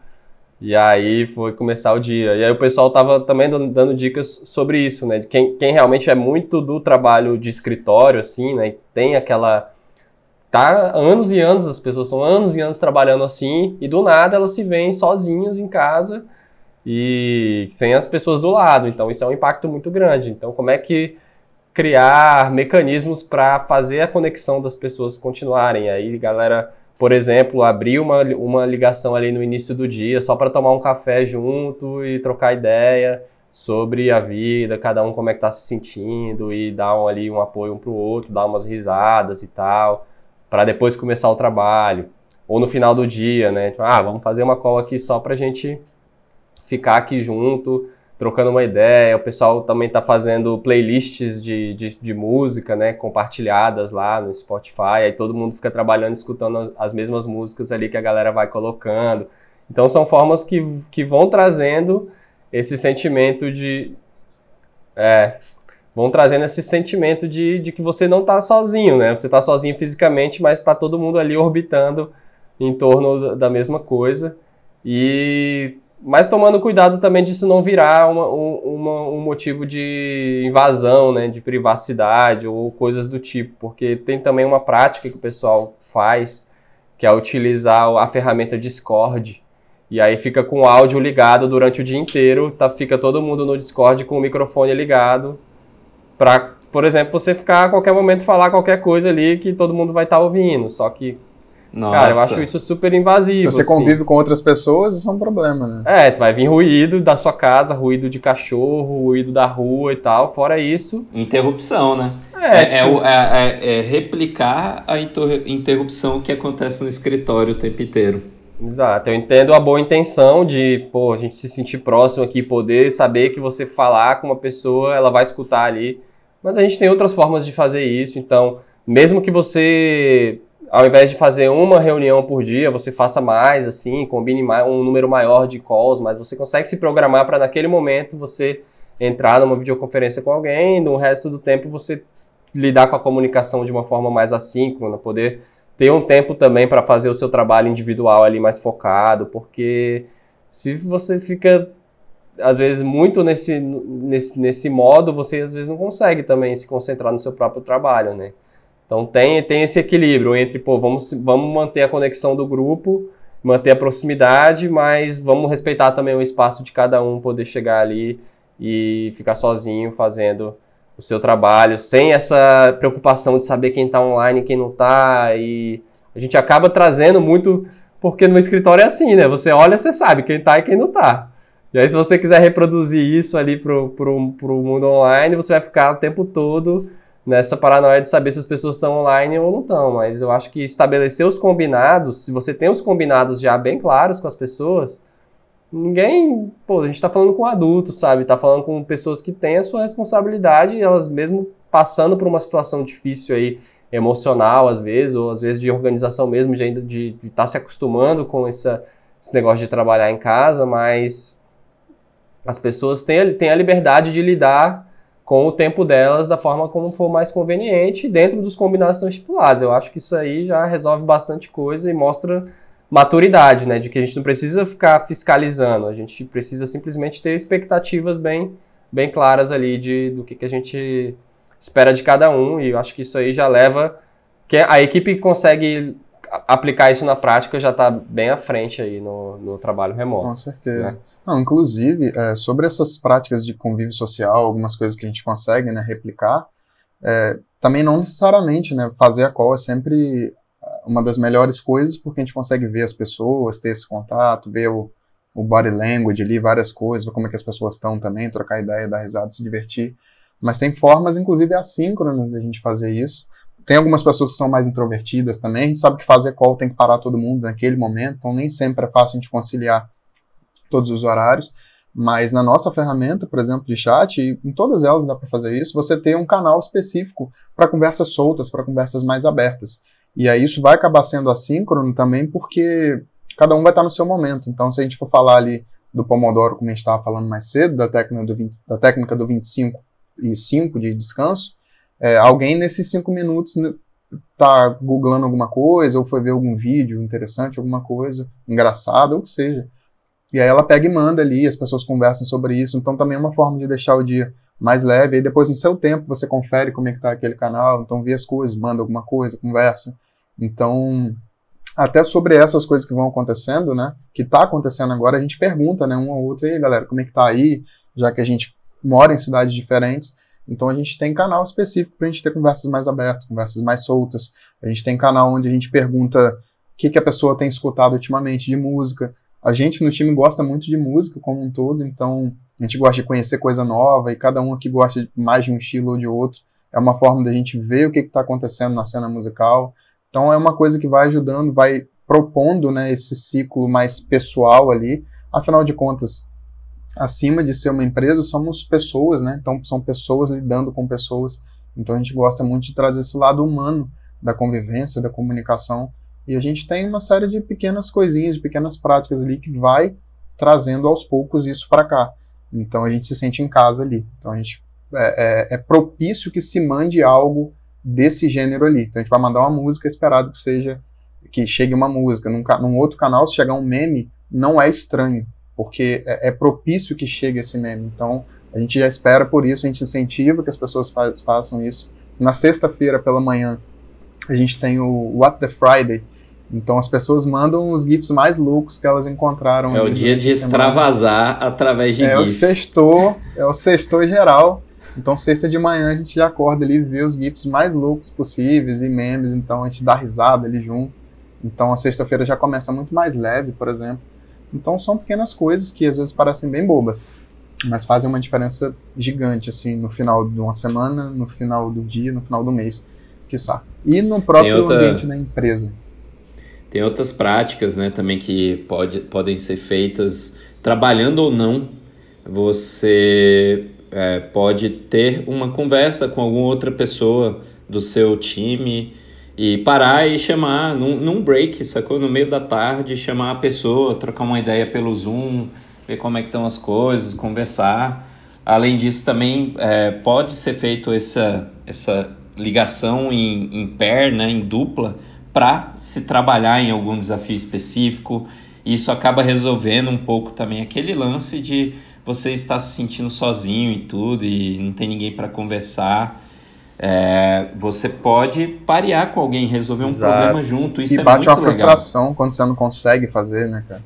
E aí foi começar o dia. E aí o pessoal tava também dando, dando dicas sobre isso, né? Quem, quem realmente é muito do trabalho de escritório, assim, né? Tem aquela tá anos e anos, as pessoas estão anos e anos trabalhando assim, e do nada elas se veem sozinhas em casa e sem as pessoas do lado. Então isso é um impacto muito grande. Então como é que criar mecanismos para fazer a conexão das pessoas continuarem? Aí, galera, por exemplo, abrir uma, uma ligação ali no início do dia só para tomar um café junto e trocar ideia sobre a vida, cada um como é que tá se sentindo e dar um, ali um apoio um pro outro, dar umas risadas e tal para depois começar o trabalho. Ou no final do dia, né? Tipo, ah, vamos fazer uma call aqui só para a gente ficar aqui junto, trocando uma ideia. O pessoal também está fazendo playlists de, de, de, música, né? Compartilhadas lá no Spotify. Aí todo mundo fica trabalhando, escutando as mesmas músicas ali que a galera vai colocando. Então são formas que, que vão trazendo esse sentimento de. É, vão trazendo esse sentimento de, de que você não está sozinho, né? Você está sozinho fisicamente, mas está todo mundo ali orbitando em torno da mesma coisa. E mas tomando cuidado também disso não virar uma, uma, um motivo de invasão, né, de privacidade ou coisas do tipo, porque tem também uma prática que o pessoal faz, que é utilizar a ferramenta Discord, e aí fica com o áudio ligado durante o dia inteiro, tá, fica todo mundo no Discord com o microfone ligado, para, por exemplo, você ficar a qualquer momento falar qualquer coisa ali que todo mundo vai estar tá ouvindo. Só que, Nossa. cara, eu acho isso super invasivo. Se você assim. convive com outras pessoas, isso é um problema, né? É, vai vir ruído da sua casa, ruído de cachorro, ruído da rua e tal. Fora isso. Interrupção, né? É, é, tipo... é, é, é replicar a interrupção que acontece no escritório o tempo inteiro. Exato, eu entendo a boa intenção de, pô, a gente se sentir próximo aqui, poder saber que você falar com uma pessoa, ela vai escutar ali. Mas a gente tem outras formas de fazer isso, então, mesmo que você, ao invés de fazer uma reunião por dia, você faça mais, assim, combine mais, um número maior de calls, mas você consegue se programar para naquele momento você entrar numa videoconferência com alguém, no resto do tempo você lidar com a comunicação de uma forma mais assíncrona, poder ter um tempo também para fazer o seu trabalho individual ali mais focado, porque se você fica às vezes muito nesse, nesse, nesse modo, você às vezes não consegue também se concentrar no seu próprio trabalho, né? Então tem, tem esse equilíbrio entre, pô, vamos, vamos manter a conexão do grupo, manter a proximidade, mas vamos respeitar também o espaço de cada um poder chegar ali e ficar sozinho fazendo o seu trabalho, sem essa preocupação de saber quem está online e quem não está. E a gente acaba trazendo muito, porque no escritório é assim, né? Você olha, você sabe quem está e quem não está. E aí, se você quiser reproduzir isso ali pro, pro, pro mundo online, você vai ficar o tempo todo nessa paranoia de saber se as pessoas estão online ou não estão. Mas eu acho que estabelecer os combinados, se você tem os combinados já bem claros com as pessoas, ninguém. Pô, a gente tá falando com adultos, sabe? Tá falando com pessoas que têm a sua responsabilidade elas mesmo passando por uma situação difícil aí, emocional às vezes, ou às vezes de organização mesmo, de estar de, de tá se acostumando com essa, esse negócio de trabalhar em casa, mas as pessoas têm, têm a liberdade de lidar com o tempo delas da forma como for mais conveniente, dentro dos combinados que estão estipulados. Eu acho que isso aí já resolve bastante coisa e mostra maturidade, né? De que a gente não precisa ficar fiscalizando, a gente precisa simplesmente ter expectativas bem, bem claras ali de, do que, que a gente espera de cada um, e eu acho que isso aí já leva. que A equipe consegue aplicar isso na prática já está bem à frente aí no, no trabalho remoto. Com certeza. Né? Não, inclusive, é, sobre essas práticas de convívio social, algumas coisas que a gente consegue né, replicar, é, também não necessariamente né, fazer a call é sempre uma das melhores coisas porque a gente consegue ver as pessoas, ter esse contato, ver o, o body language ali, várias coisas, ver como é que as pessoas estão também, trocar ideia, dar risada, se divertir. Mas tem formas, inclusive, assíncronas de a gente fazer isso. Tem algumas pessoas que são mais introvertidas também. A gente sabe que fazer call tem que parar todo mundo naquele momento, então nem sempre é fácil a gente conciliar todos os horários. Mas na nossa ferramenta, por exemplo, de chat, em todas elas dá para fazer isso, você tem um canal específico para conversas soltas, para conversas mais abertas. E aí isso vai acabar sendo assíncrono também porque cada um vai estar no seu momento. Então, se a gente for falar ali do Pomodoro, como a gente estava falando mais cedo, da técnica do, 20, da técnica do 25 e 5 de descanso, é, alguém nesses 5 minutos tá googlando alguma coisa, ou foi ver algum vídeo interessante, alguma coisa engraçada, ou o que seja. E aí ela pega e manda ali, as pessoas conversam sobre isso. Então também é uma forma de deixar o dia mais leve. E depois, no seu tempo, você confere como é que tá aquele canal, então vê as coisas, manda alguma coisa, conversa. Então, até sobre essas coisas que vão acontecendo, né, que está acontecendo agora, a gente pergunta, né, um ao outro, e aí, galera, como é que tá aí, já que a gente mora em cidades diferentes, então a gente tem canal específico para a gente ter conversas mais abertas, conversas mais soltas. A gente tem canal onde a gente pergunta o que, que a pessoa tem escutado ultimamente de música. A gente no time gosta muito de música como um todo, então a gente gosta de conhecer coisa nova e cada um aqui gosta mais de um estilo ou de outro. É uma forma da gente ver o que está acontecendo na cena musical. Então é uma coisa que vai ajudando, vai propondo né, esse ciclo mais pessoal ali. Afinal de contas, acima de ser uma empresa, somos pessoas, né? Então são pessoas lidando com pessoas. Então a gente gosta muito de trazer esse lado humano da convivência, da comunicação. E a gente tem uma série de pequenas coisinhas, de pequenas práticas ali que vai trazendo aos poucos isso para cá. Então a gente se sente em casa ali. Então a gente é, é, é, propício que se mande algo desse gênero ali. Então a gente vai mandar uma música esperado que seja que chegue uma música. Num, num outro canal, se chegar um meme, não é estranho porque é, é, propício que chegue esse meme. Então, a gente já espera por isso, a gente incentiva que as pessoas faz, façam isso. Na sexta-feira pela manhã, a gente tem o What the Friday. Então, as pessoas mandam os GIFs mais loucos que elas encontraram. É o dia de extravasar através de é. É o sextor, é o sextor geral. Então, sexta de manhã, a gente já acorda ali e vê os GIFs mais loucos possíveis e memes. Então, a gente dá risada ali junto. Então, a sexta-feira já começa muito mais leve, por exemplo. Então são pequenas coisas que às vezes parecem bem bobas, mas fazem uma diferença gigante, assim, no final de uma semana, no final do dia, no final do mês, quiçá. E no próprio outra... ambiente da empresa. Tem outras práticas, né, também que pode, podem ser feitas trabalhando ou não. Você é, pode ter uma conversa com alguma outra pessoa do seu time, e parar e chamar, num, num break, sacou? No meio da tarde, chamar a pessoa, trocar uma ideia pelo Zoom, ver como é que estão as coisas, conversar. Além disso, também é, pode ser feito essa, essa ligação em, em pair, né, em dupla, para se trabalhar em algum desafio específico. Isso acaba resolvendo um pouco também aquele lance de você estar se sentindo sozinho e tudo, e não tem ninguém para conversar. É, você pode parear com alguém, resolver um Exato. problema junto. Isso e é bate muito uma frustração quando você não consegue fazer, né, cara?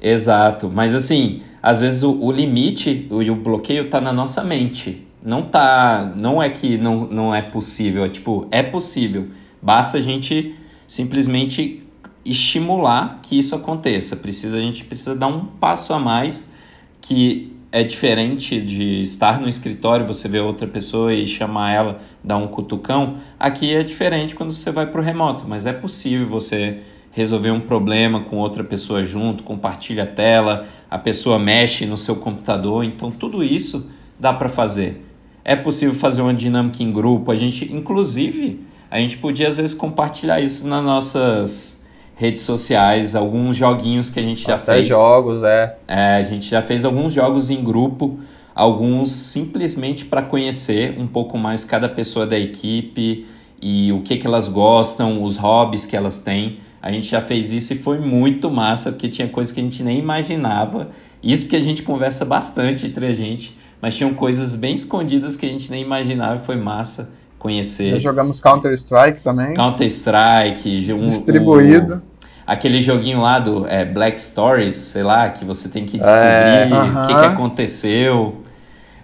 Exato. Mas assim, às vezes o, o limite e o, o bloqueio tá na nossa mente. Não tá. Não é que não, não é possível. É tipo, é possível. Basta a gente simplesmente estimular que isso aconteça. Precisa, a gente precisa dar um passo a mais que é diferente de estar no escritório, você ver outra pessoa e chamar ela, dar um cutucão. Aqui é diferente quando você vai para o remoto, mas é possível você resolver um problema com outra pessoa junto, compartilha a tela, a pessoa mexe no seu computador, então tudo isso dá para fazer. É possível fazer uma dinâmica em grupo, a gente, inclusive, a gente podia às vezes compartilhar isso nas nossas redes sociais, alguns joguinhos que a gente já Até fez. jogos, é. é. A gente já fez alguns jogos em grupo, alguns simplesmente para conhecer um pouco mais cada pessoa da equipe e o que, que elas gostam, os hobbies que elas têm. A gente já fez isso e foi muito massa, porque tinha coisas que a gente nem imaginava. Isso porque a gente conversa bastante entre a gente, mas tinham coisas bem escondidas que a gente nem imaginava e foi massa conhecer. Já jogamos Counter-Strike também. Counter-Strike, um, distribuído. O, aquele joguinho lá do é, Black Stories, sei lá, que você tem que descobrir é, o uh -huh. que, que aconteceu,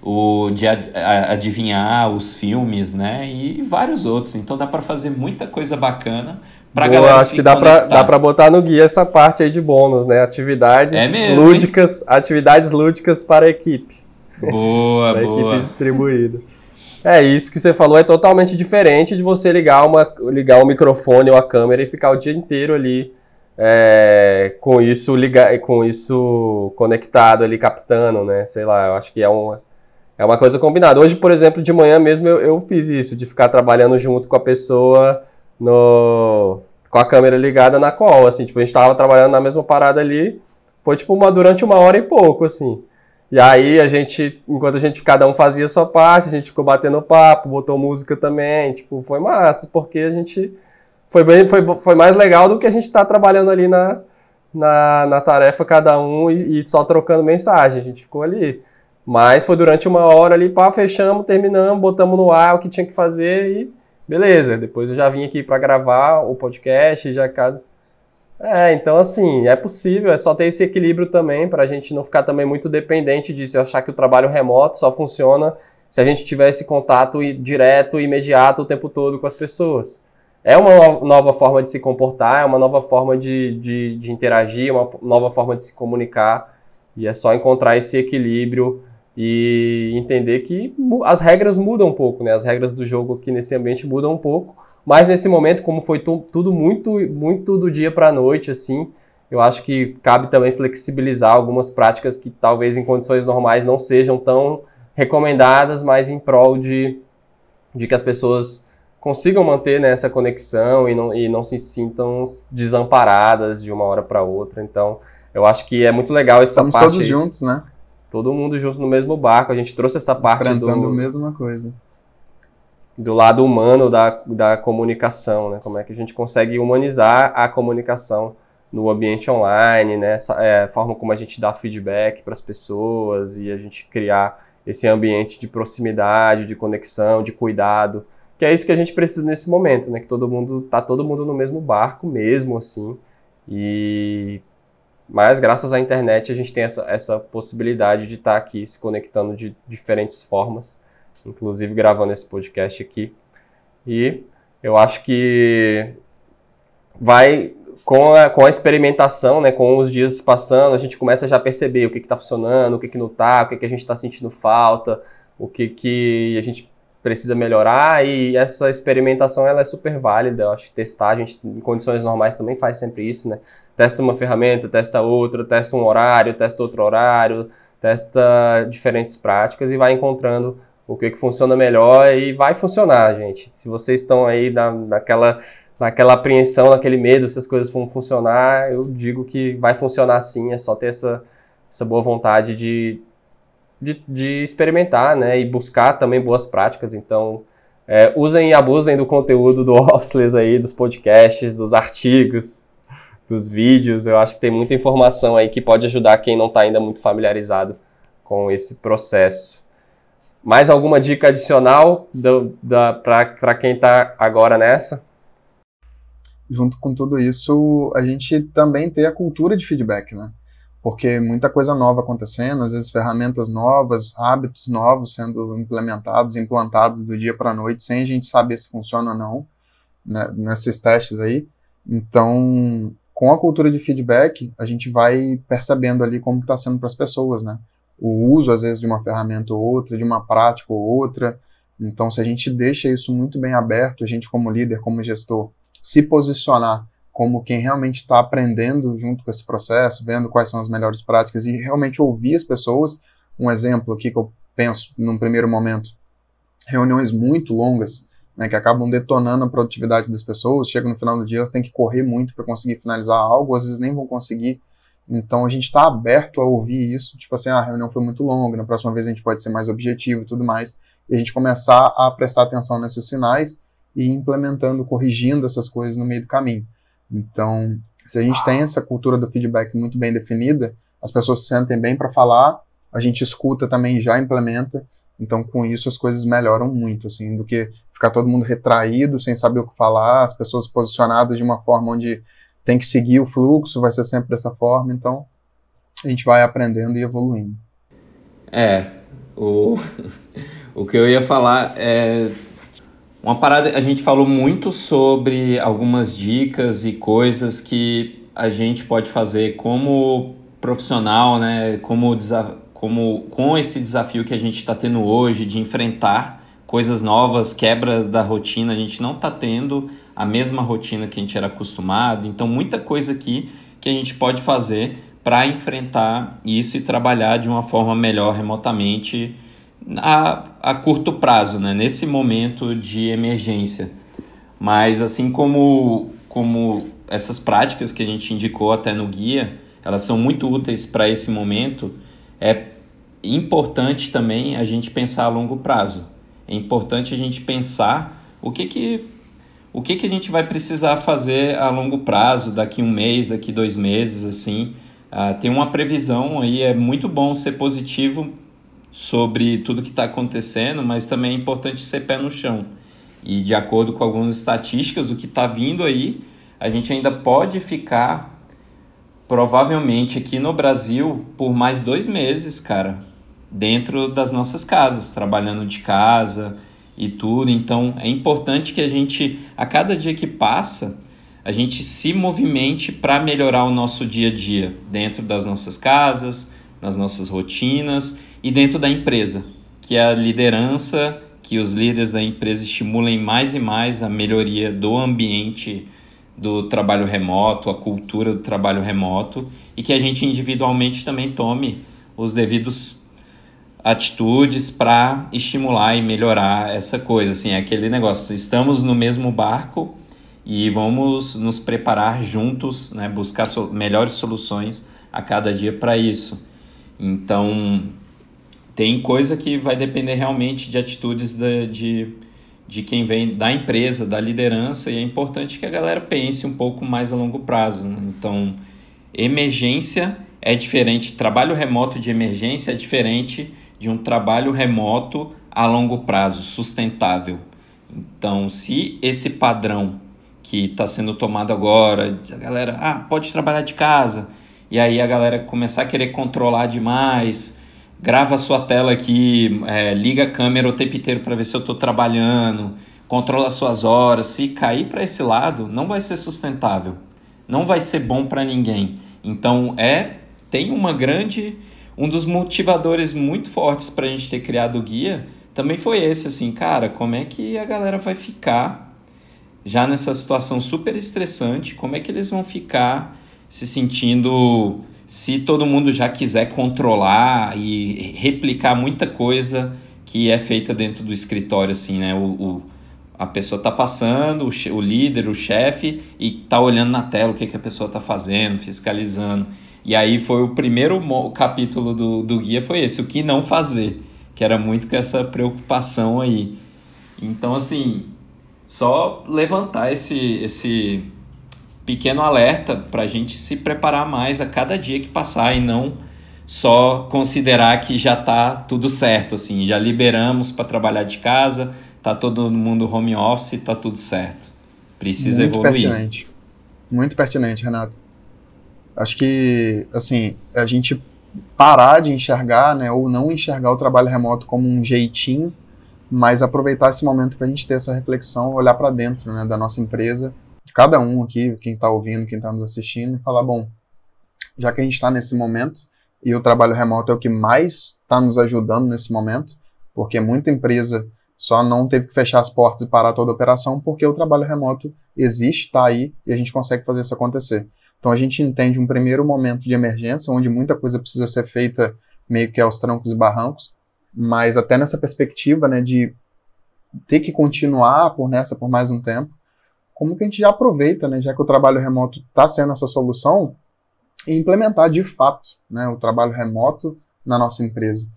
o de adivinhar os filmes, né? E vários outros. Então dá para fazer muita coisa bacana pra Boa, galera acho que dá para dá para botar no guia essa parte aí de bônus, né? Atividades é mesmo, lúdicas, hein? atividades lúdicas para a equipe. Boa, para boa. equipe distribuída. É, isso que você falou é totalmente diferente de você ligar, uma, ligar o microfone ou a câmera e ficar o dia inteiro ali é, com isso ligar, com isso conectado ali, captando, né? Sei lá, eu acho que é uma, é uma coisa combinada. Hoje, por exemplo, de manhã mesmo eu, eu fiz isso, de ficar trabalhando junto com a pessoa no, com a câmera ligada na call, assim, tipo, a gente tava trabalhando na mesma parada ali, foi tipo uma, durante uma hora e pouco, assim. E aí a gente, enquanto a gente, cada um fazia a sua parte, a gente ficou batendo papo, botou música também, tipo, foi massa, porque a gente foi, bem, foi, foi mais legal do que a gente tá trabalhando ali na, na, na tarefa cada um e, e, só trocando mensagem, a gente ficou ali. Mas foi durante uma hora ali, pá, fechamos, terminamos, botamos no ar o que tinha que fazer e beleza, depois eu já vim aqui para gravar o podcast, já cada é, então assim, é possível, é só ter esse equilíbrio também para a gente não ficar também muito dependente disso achar que o trabalho remoto só funciona se a gente tiver esse contato direto imediato o tempo todo com as pessoas. É uma nova forma de se comportar, é uma nova forma de, de, de interagir, uma nova forma de se comunicar e é só encontrar esse equilíbrio e entender que as regras mudam um pouco, né? As regras do jogo aqui nesse ambiente mudam um pouco, mas nesse momento, como foi tudo muito, muito do dia para a noite, assim, eu acho que cabe também flexibilizar algumas práticas que talvez em condições normais não sejam tão recomendadas, mas em prol de, de que as pessoas consigam manter né, essa conexão e não, e não se sintam desamparadas de uma hora para outra. Então, eu acho que é muito legal essa Estamos parte. todos aí. juntos, né? Todo mundo junto no mesmo barco. A gente trouxe essa parte do. a mesma coisa do lado humano da, da comunicação, né? Como é que a gente consegue humanizar a comunicação no ambiente online, né? Essa, é, a forma como a gente dá feedback para as pessoas e a gente criar esse ambiente de proximidade, de conexão, de cuidado, que é isso que a gente precisa nesse momento, né? Que todo mundo tá todo mundo no mesmo barco mesmo assim. E mas graças à internet a gente tem essa, essa possibilidade de estar tá aqui se conectando de diferentes formas inclusive gravando esse podcast aqui. E eu acho que vai com a, com a experimentação, né, com os dias passando, a gente começa já a perceber o que está funcionando, o que, que não está, o que, que a gente está sentindo falta, o que, que a gente precisa melhorar e essa experimentação ela é super válida, eu acho que testar, a gente em condições normais também faz sempre isso, né? Testa uma ferramenta, testa outra, testa um horário, testa outro horário, testa diferentes práticas e vai encontrando o que, que funciona melhor e vai funcionar, gente. Se vocês estão aí na, naquela, naquela apreensão, naquele medo, se as coisas vão funcionar, eu digo que vai funcionar sim, é só ter essa, essa boa vontade de, de, de experimentar, né, e buscar também boas práticas, então... É, usem e abusem do conteúdo do Officeless aí, dos podcasts, dos artigos, dos vídeos. Eu acho que tem muita informação aí que pode ajudar quem não está ainda muito familiarizado com esse processo. Mais alguma dica adicional para quem está agora nessa? Junto com tudo isso, a gente também tem a cultura de feedback, né? Porque muita coisa nova acontecendo, às vezes ferramentas novas, hábitos novos sendo implementados, implantados do dia para a noite, sem a gente saber se funciona ou não, né, nesses testes aí. Então, com a cultura de feedback, a gente vai percebendo ali como está sendo para as pessoas, né? O uso, às vezes, de uma ferramenta ou outra, de uma prática ou outra. Então, se a gente deixa isso muito bem aberto, a gente, como líder, como gestor, se posicionar como quem realmente está aprendendo junto com esse processo, vendo quais são as melhores práticas e realmente ouvir as pessoas. Um exemplo aqui que eu penso num primeiro momento: reuniões muito longas, né, que acabam detonando a produtividade das pessoas. Chega no final do dia, elas têm que correr muito para conseguir finalizar algo, às vezes nem vão conseguir então a gente está aberto a ouvir isso, tipo assim, ah, a reunião foi muito longa, na próxima vez a gente pode ser mais objetivo e tudo mais, e a gente começar a prestar atenção nesses sinais e implementando, corrigindo essas coisas no meio do caminho. Então, se a gente tem essa cultura do feedback muito bem definida, as pessoas se sentem bem para falar, a gente escuta também já implementa, então com isso as coisas melhoram muito, assim, do que ficar todo mundo retraído, sem saber o que falar, as pessoas posicionadas de uma forma onde tem que seguir o fluxo, vai ser sempre dessa forma, então a gente vai aprendendo e evoluindo. É, o, o que eu ia falar é uma parada, a gente falou muito sobre algumas dicas e coisas que a gente pode fazer como profissional, né, como, como com esse desafio que a gente está tendo hoje de enfrentar coisas novas, quebras da rotina, a gente não está tendo a mesma rotina que a gente era acostumado. Então, muita coisa aqui que a gente pode fazer para enfrentar isso e trabalhar de uma forma melhor remotamente a, a curto prazo, né? nesse momento de emergência. Mas assim como, como essas práticas que a gente indicou até no guia, elas são muito úteis para esse momento, é importante também a gente pensar a longo prazo. É importante a gente pensar o que, que o que, que a gente vai precisar fazer a longo prazo, daqui um mês, daqui dois meses, assim. Uh, tem uma previsão aí, é muito bom ser positivo sobre tudo que está acontecendo, mas também é importante ser pé no chão. E de acordo com algumas estatísticas, o que está vindo aí, a gente ainda pode ficar provavelmente aqui no Brasil por mais dois meses, cara, dentro das nossas casas, trabalhando de casa e tudo. Então é importante que a gente, a cada dia que passa, a gente se movimente para melhorar o nosso dia a dia dentro das nossas casas, nas nossas rotinas e dentro da empresa, que é a liderança que os líderes da empresa estimulem mais e mais a melhoria do ambiente do trabalho remoto, a cultura do trabalho remoto e que a gente individualmente também tome os devidos atitudes para estimular e melhorar essa coisa, assim, é aquele negócio, estamos no mesmo barco e vamos nos preparar juntos, né, buscar so melhores soluções a cada dia para isso. Então, tem coisa que vai depender realmente de atitudes de, de, quem vem da empresa, da liderança, e é importante que a galera pense um pouco mais a longo prazo. Né? Então, emergência é diferente, trabalho remoto de emergência é diferente de um trabalho remoto a longo prazo, sustentável. Então, se esse padrão que está sendo tomado agora, a galera, ah, pode trabalhar de casa, e aí a galera começar a querer controlar demais, grava a sua tela aqui, é, liga a câmera o tempo inteiro para ver se eu estou trabalhando, controla suas horas. Se cair para esse lado, não vai ser sustentável, não vai ser bom para ninguém. Então é tem uma grande um dos motivadores muito fortes para a gente ter criado o guia também foi esse assim, cara, como é que a galera vai ficar já nessa situação super estressante? Como é que eles vão ficar se sentindo se todo mundo já quiser controlar e replicar muita coisa que é feita dentro do escritório, assim, né? O, o a pessoa está passando, o, o, líder, o chefe, e está olhando na tela o que, que a pessoa está fazendo, fiscalizando. E aí foi o primeiro capítulo do, do guia, foi esse, o que não fazer, que era muito com essa preocupação aí. Então, assim, só levantar esse, esse pequeno alerta para a gente se preparar mais a cada dia que passar e não só considerar que já está tudo certo, assim, já liberamos para trabalhar de casa, tá todo mundo home office, tá tudo certo. Precisa Muito evoluir. Pertinente. Muito pertinente, Renato. Acho que, assim, a gente parar de enxergar, né, ou não enxergar o trabalho remoto como um jeitinho, mas aproveitar esse momento para a gente ter essa reflexão, olhar para dentro, né, da nossa empresa cada um aqui, quem está ouvindo, quem está nos assistindo, e falar, bom, já que a gente está nesse momento, e o trabalho remoto é o que mais está nos ajudando nesse momento, porque muita empresa só não teve que fechar as portas e parar toda a operação, porque o trabalho remoto existe, está aí, e a gente consegue fazer isso acontecer. Então a gente entende um primeiro momento de emergência, onde muita coisa precisa ser feita meio que aos trancos e barrancos, mas até nessa perspectiva, né, de ter que continuar por nessa por mais um tempo, como que a gente já aproveita, né, já que o trabalho remoto está sendo essa solução, e implementar de fato né, o trabalho remoto na nossa empresa.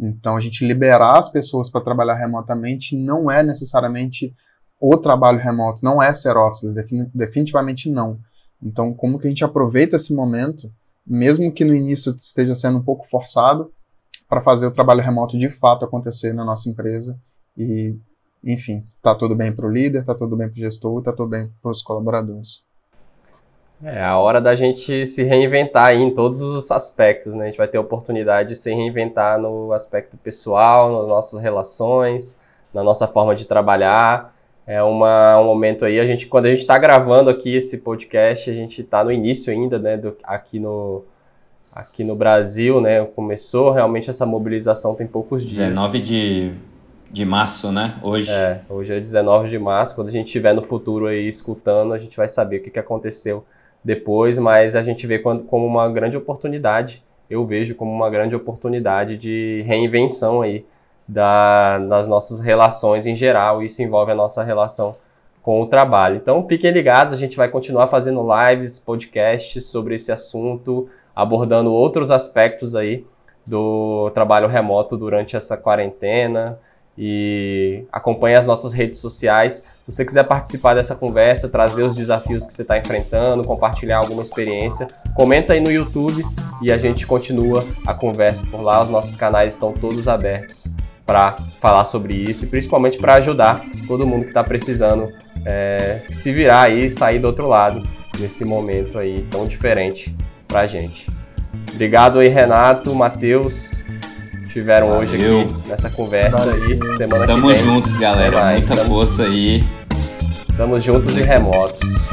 Então, a gente liberar as pessoas para trabalhar remotamente não é necessariamente o trabalho remoto, não é ser office, definitivamente não. Então, como que a gente aproveita esse momento, mesmo que no início esteja sendo um pouco forçado, para fazer o trabalho remoto de fato acontecer na nossa empresa e enfim, tá tudo bem para o líder, tá tudo bem para o gestor, tá tudo bem para os colaboradores. É a hora da gente se reinventar aí em todos os aspectos, né? A gente vai ter a oportunidade de se reinventar no aspecto pessoal, nas nossas relações, na nossa forma de trabalhar. É uma, um momento aí, a gente, quando a gente está gravando aqui esse podcast, a gente está no início ainda, né, do, aqui no, aqui no Brasil, né, começou realmente essa mobilização tem poucos dias. 19 de de março, né? Hoje. É, hoje é 19 de março. Quando a gente estiver no futuro aí escutando, a gente vai saber o que, que aconteceu depois, mas a gente vê como uma grande oportunidade. Eu vejo como uma grande oportunidade de reinvenção aí da, das nossas relações em geral. Isso envolve a nossa relação com o trabalho. Então fiquem ligados, a gente vai continuar fazendo lives, podcasts sobre esse assunto, abordando outros aspectos aí do trabalho remoto durante essa quarentena e acompanhe as nossas redes sociais. Se você quiser participar dessa conversa, trazer os desafios que você está enfrentando, compartilhar alguma experiência, comenta aí no YouTube e a gente continua a conversa por lá. Os nossos canais estão todos abertos para falar sobre isso e principalmente para ajudar todo mundo que está precisando é, se virar aí e sair do outro lado nesse momento aí tão diferente para a gente. Obrigado aí, Renato, Matheus, estiveram Valeu. hoje aqui nessa conversa aí. Semana Estamos que vem. juntos, galera. Muita Estamos... força aí. Estamos juntos e remotos.